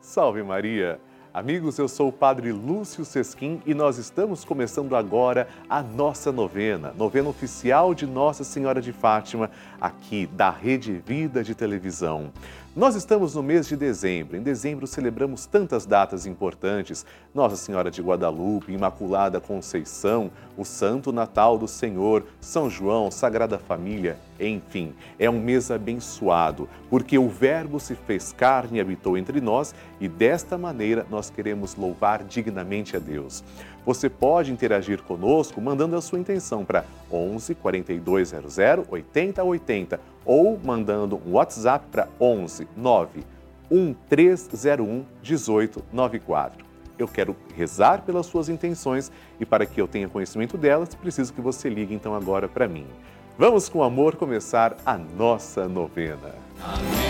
Salve Maria! Amigos, eu sou o Padre Lúcio Sesquim e nós estamos começando agora a nossa novena, novena oficial de Nossa Senhora de Fátima, aqui da Rede Vida de Televisão. Nós estamos no mês de dezembro. Em dezembro celebramos tantas datas importantes: Nossa Senhora de Guadalupe, Imaculada Conceição, o Santo Natal do Senhor, São João, Sagrada Família, enfim, é um mês abençoado, porque o Verbo se fez carne e habitou entre nós e desta maneira nós queremos louvar dignamente a Deus. Você pode interagir conosco mandando a sua intenção para 11 4200 8080 ou mandando um WhatsApp para 11 9 1301 1894. Eu quero rezar pelas suas intenções e para que eu tenha conhecimento delas, preciso que você ligue então agora para mim. Vamos com amor começar a nossa novena. Amém,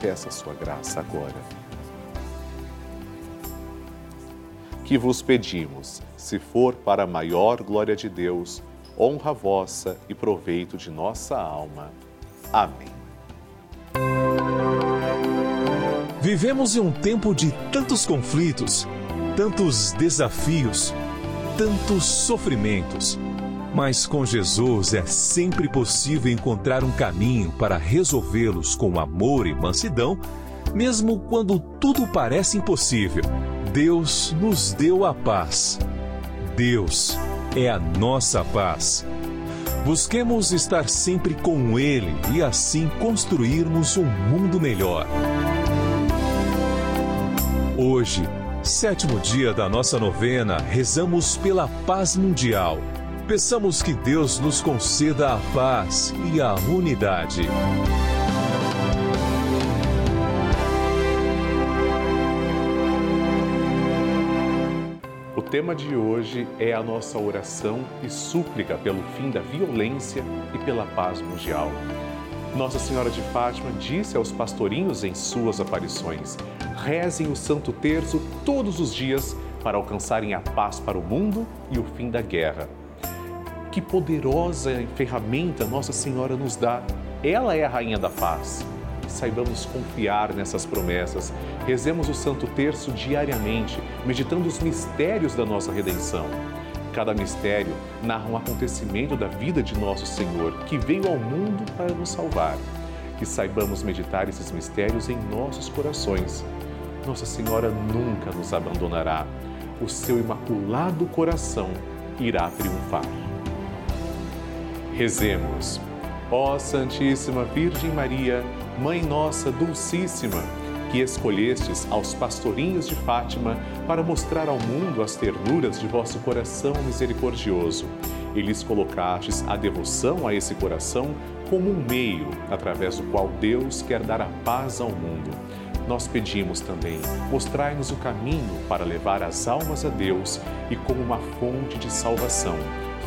Peça sua graça agora. Que vos pedimos, se for para a maior glória de Deus, honra vossa e proveito de nossa alma. Amém. Vivemos em um tempo de tantos conflitos, tantos desafios, tantos sofrimentos Mas com Jesus é sempre possível encontrar um caminho para resolvê-los com amor e mansidão, mesmo quando tudo parece impossível. Deus nos deu a paz. Deus é a nossa paz. Busquemos estar sempre com Ele e assim construirmos um mundo melhor. Hoje, sétimo dia da nossa novena, rezamos pela paz mundial. Peçamos que Deus nos conceda a paz e a unidade. O tema de hoje é a nossa oração e súplica pelo fim da violência e pela paz mundial. Nossa Senhora de Fátima disse aos pastorinhos em suas aparições: rezem o Santo Terço todos os dias para alcançarem a paz para o mundo e o fim da guerra. Que poderosa ferramenta Nossa Senhora nos dá! Ela é a Rainha da Paz saibamos confiar nessas promessas. Rezemos o Santo Terço diariamente, meditando os mistérios da nossa redenção. Cada mistério narra um acontecimento da vida de nosso Senhor, que veio ao mundo para nos salvar. Que saibamos meditar esses mistérios em nossos corações. Nossa Senhora nunca nos abandonará. O seu imaculado coração irá triunfar. Rezemos. Ó Santíssima Virgem Maria, Mãe Nossa Dulcíssima, que escolhestes aos pastorinhos de Fátima para mostrar ao mundo as ternuras de vosso coração misericordioso. E lhes colocastes a devoção a esse coração como um meio através do qual Deus quer dar a paz ao mundo. Nós pedimos também, mostrai-nos o caminho para levar as almas a Deus e como uma fonte de salvação.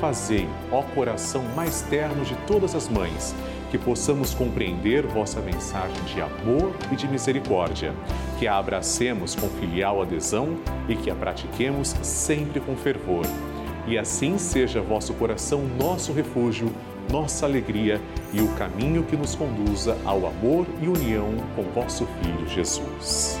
Fazei, ó coração mais terno de todas as mães, que possamos compreender vossa mensagem de amor e de misericórdia, que a abracemos com filial adesão e que a pratiquemos sempre com fervor. E assim seja vosso coração nosso refúgio, nossa alegria e o caminho que nos conduza ao amor e união com vosso Filho Jesus.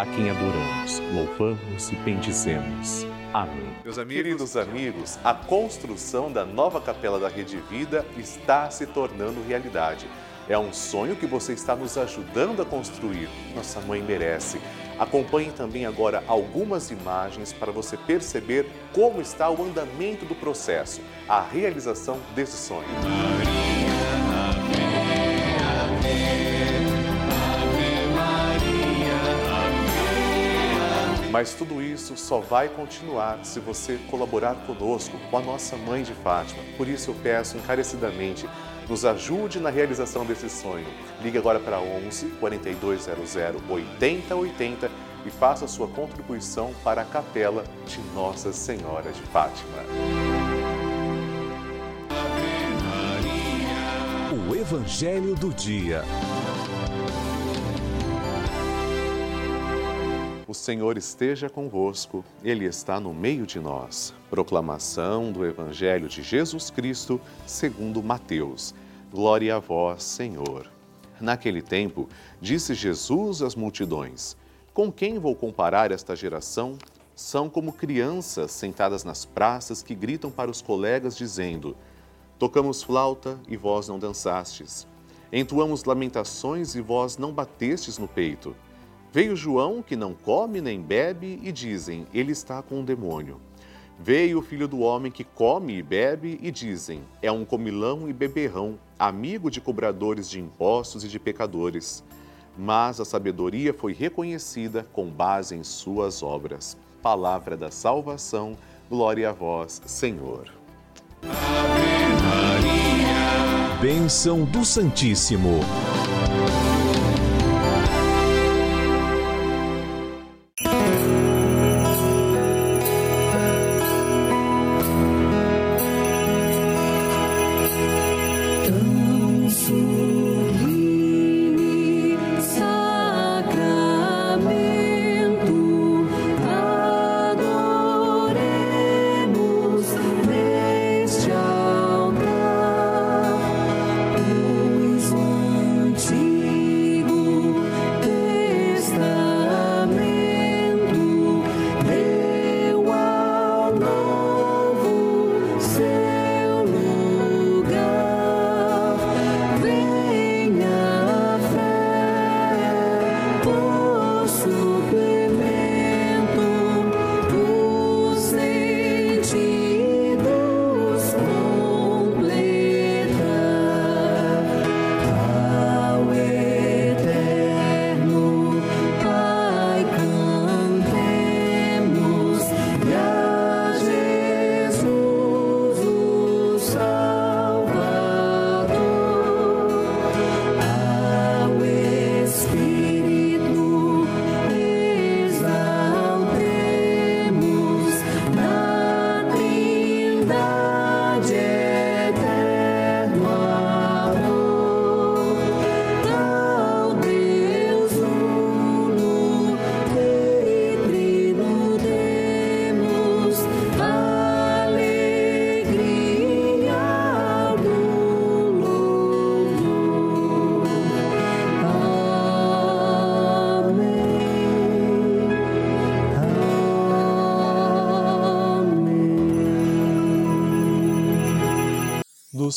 a quem adoramos, louvamos e bendizemos. Amém. Meus amigos, queridos amigos, a construção da nova capela da Rede Vida está se tornando realidade. É um sonho que você está nos ajudando a construir. Nossa mãe merece. Acompanhe também agora algumas imagens para você perceber como está o andamento do processo, a realização desse sonho. Mas tudo isso só vai continuar se você colaborar conosco, com a nossa Mãe de Fátima. Por isso eu peço encarecidamente, nos ajude na realização desse sonho. Ligue agora para 11 4200 8080 e faça sua contribuição para a capela de Nossa Senhora de Fátima. O Evangelho do Dia. O Senhor esteja convosco, Ele está no meio de nós. Proclamação do Evangelho de Jesus Cristo, segundo Mateus. Glória a vós, Senhor. Naquele tempo, disse Jesus às multidões: Com quem vou comparar esta geração? São como crianças sentadas nas praças que gritam para os colegas, dizendo: Tocamos flauta e vós não dançastes. Entoamos lamentações e vós não batestes no peito. Veio João, que não come nem bebe, e dizem: Ele está com um demônio. Veio o filho do homem que come e bebe, e dizem: é um comilão e beberrão, amigo de cobradores de impostos e de pecadores. Mas a sabedoria foi reconhecida com base em suas obras. Palavra da salvação, glória a vós, Senhor. Ave Maria. Bênção do Santíssimo.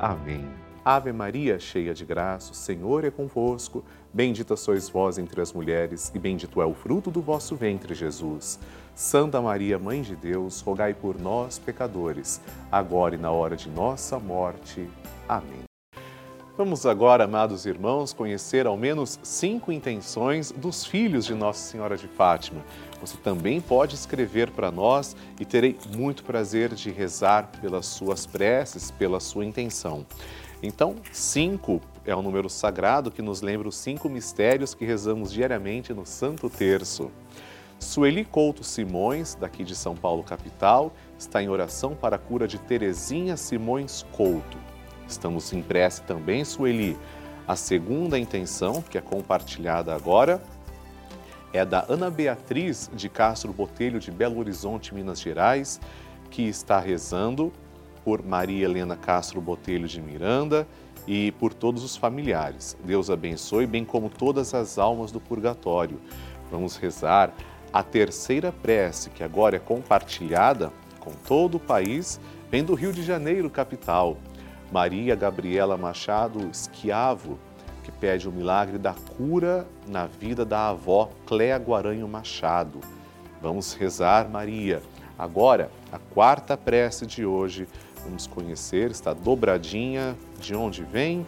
Amém. Ave Maria, cheia de graça, o Senhor é convosco. Bendita sois vós entre as mulheres, e bendito é o fruto do vosso ventre, Jesus. Santa Maria, Mãe de Deus, rogai por nós, pecadores, agora e na hora de nossa morte. Amém. Vamos agora, amados irmãos, conhecer ao menos cinco intenções dos filhos de Nossa Senhora de Fátima. Você também pode escrever para nós e terei muito prazer de rezar pelas suas preces, pela sua intenção. Então, cinco é um número sagrado que nos lembra os cinco mistérios que rezamos diariamente no Santo Terço. Sueli Couto Simões, daqui de São Paulo, capital, está em oração para a cura de Terezinha Simões Couto. Estamos em prece também, Sueli. A segunda intenção, que é compartilhada agora, é da Ana Beatriz de Castro Botelho, de Belo Horizonte, Minas Gerais, que está rezando por Maria Helena Castro Botelho de Miranda e por todos os familiares. Deus abençoe, bem como todas as almas do purgatório. Vamos rezar a terceira prece, que agora é compartilhada com todo o país, vem do Rio de Janeiro, capital. Maria Gabriela Machado Esquiavo, que pede o milagre da cura na vida da avó Cléa Guaranho Machado. Vamos rezar, Maria. Agora, a quarta prece de hoje, vamos conhecer, está dobradinha, de onde vem?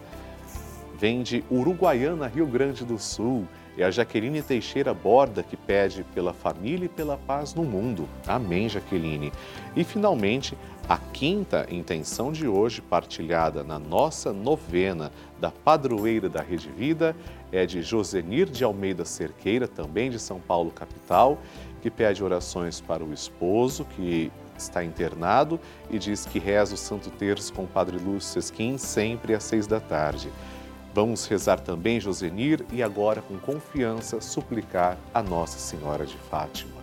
Vem de Uruguaiana, Rio Grande do Sul. É a Jaqueline Teixeira Borda que pede pela família e pela paz no mundo. Amém, Jaqueline. E finalmente, a quinta intenção de hoje, partilhada na nossa novena da padroeira da Rede Vida, é de Josenir de Almeida Cerqueira, também de São Paulo, capital, que pede orações para o esposo que está internado e diz que reza o Santo Terço com o Padre Lúcio Sesquim sempre às seis da tarde. Vamos rezar também, Josenir, e agora, com confiança, suplicar a Nossa Senhora de Fátima.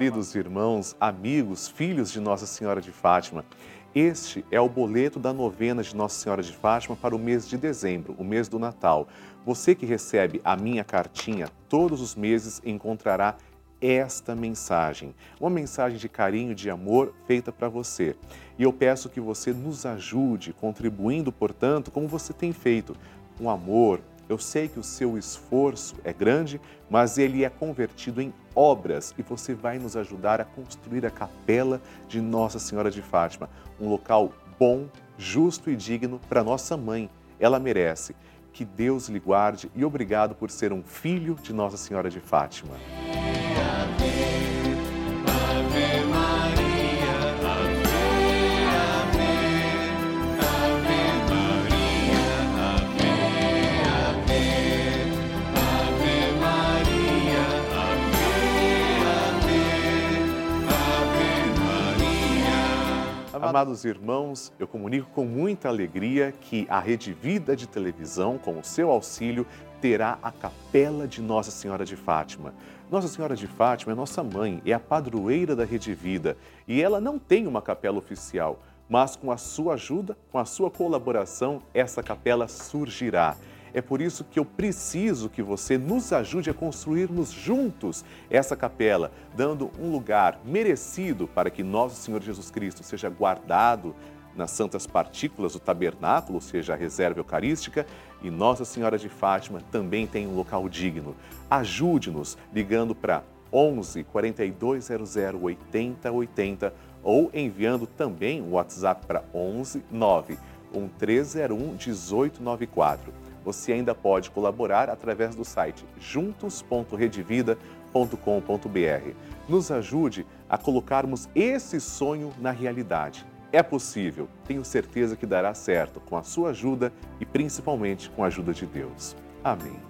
Queridos irmãos, amigos, filhos de Nossa Senhora de Fátima. Este é o boleto da novena de Nossa Senhora de Fátima para o mês de dezembro, o mês do Natal. Você que recebe a minha cartinha todos os meses encontrará esta mensagem, uma mensagem de carinho, de amor feita para você. E eu peço que você nos ajude, contribuindo, portanto, como você tem feito, com amor, eu sei que o seu esforço é grande, mas ele é convertido em obras e você vai nos ajudar a construir a capela de Nossa Senhora de Fátima, um local bom, justo e digno para nossa mãe. Ela merece. Que Deus lhe guarde e obrigado por ser um filho de Nossa Senhora de Fátima. Amados irmãos, eu comunico com muita alegria que a Rede Vida de Televisão, com o seu auxílio, terá a Capela de Nossa Senhora de Fátima. Nossa Senhora de Fátima é nossa mãe, é a padroeira da Rede Vida e ela não tem uma capela oficial, mas com a sua ajuda, com a sua colaboração, essa capela surgirá. É por isso que eu preciso que você nos ajude a construirmos juntos essa capela, dando um lugar merecido para que nosso Senhor Jesus Cristo seja guardado nas santas partículas do tabernáculo, ou seja, a reserva eucarística, e Nossa Senhora de Fátima também tem um local digno. Ajude-nos ligando para 11 4200 8080 ou enviando também o WhatsApp para 11 9 1301 1894 você ainda pode colaborar através do site juntos.redevida.com.br. Nos ajude a colocarmos esse sonho na realidade. É possível, tenho certeza que dará certo com a sua ajuda e principalmente com a ajuda de Deus. Amém.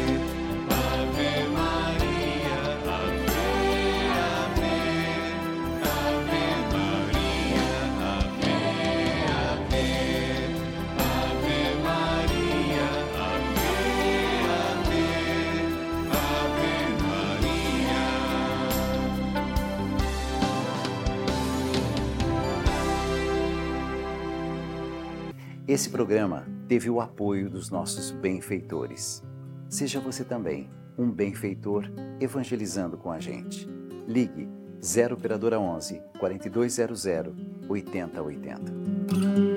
Esse programa teve o apoio dos nossos benfeitores. Seja você também um benfeitor evangelizando com a gente. Ligue 0 operadora 11 4200 8080.